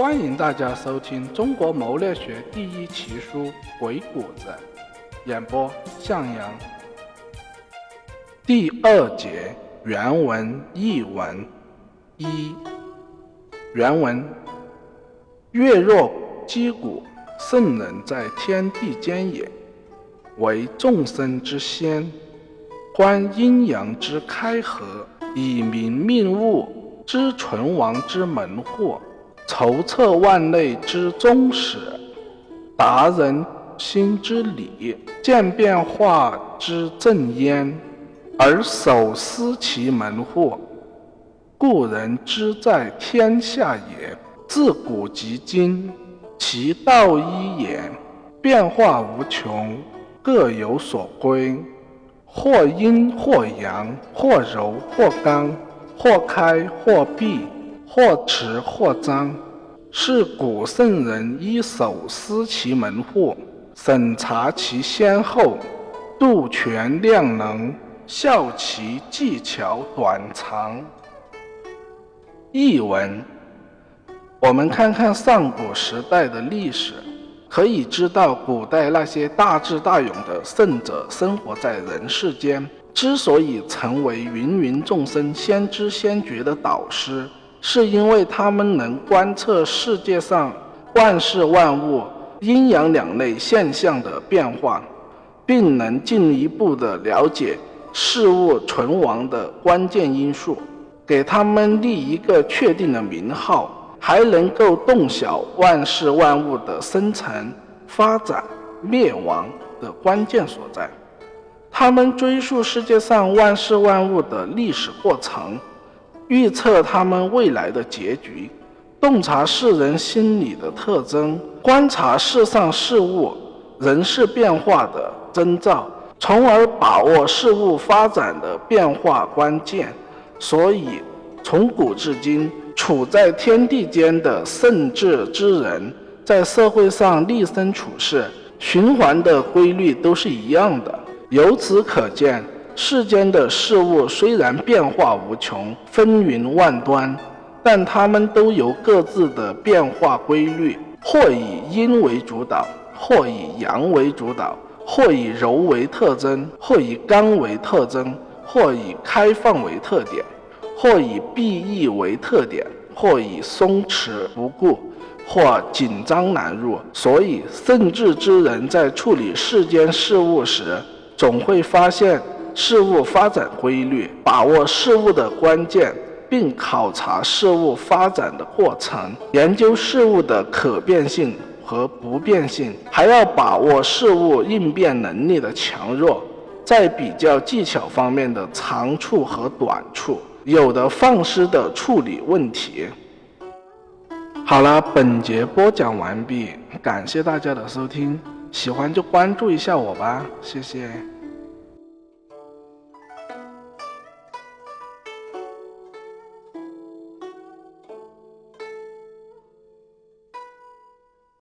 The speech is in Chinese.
欢迎大家收听中国谋略学第一奇书《鬼谷子》，演播向阳。第二节原文译文一。原文：月若击鼓，圣人在天地间也，为众生之先，观阴阳之开合，以明命物之存亡之门户，筹策万类之宗始，达人心之理，见变化之正焉，而守思其门户。故人之在天下也，自古及今，其道一也，变化无穷，各有所归，或阴或阳，或柔或刚，或开或闭，或持或张，是古圣人一手思其门户，审查其先后，度权量能，效其技巧短长。译文：我们看看上古时代的历史，可以知道古代那些大智大勇的圣者生活在人世间，之所以成为芸芸众生先知先觉的导师，是因为他们能观测世界上万事万物阴阳两类现象的变化，并能进一步的了解事物存亡的关键因素。给他们立一个确定的名号，还能够洞晓万事万物的生成、发展、灭亡的关键所在。他们追溯世界上万事万物的历史过程，预测他们未来的结局，洞察世人心理的特征，观察世上事物、人事变化的征兆，从而把握事物发展的变化关键。所以，从古至今，处在天地间的圣智之人，在社会上立身处世、循环的规律都是一样的。由此可见，世间的事物虽然变化无穷、纷纭万端，但它们都有各自的变化规律，或以阴为主导，或以阳为主导，或以柔为特征，或以刚为特征。或以开放为特点，或以闭翳为特点，或以松弛不顾，或紧张难入。所以，圣智之人在处理世间事物时，总会发现事物发展规律，把握事物的关键，并考察事物发展的过程，研究事物的可变性和不变性，还要把握事物应变能力的强弱。在比较技巧方面的长处和短处，有的放矢的处理问题。好了，本节播讲完毕，感谢大家的收听，喜欢就关注一下我吧，谢谢。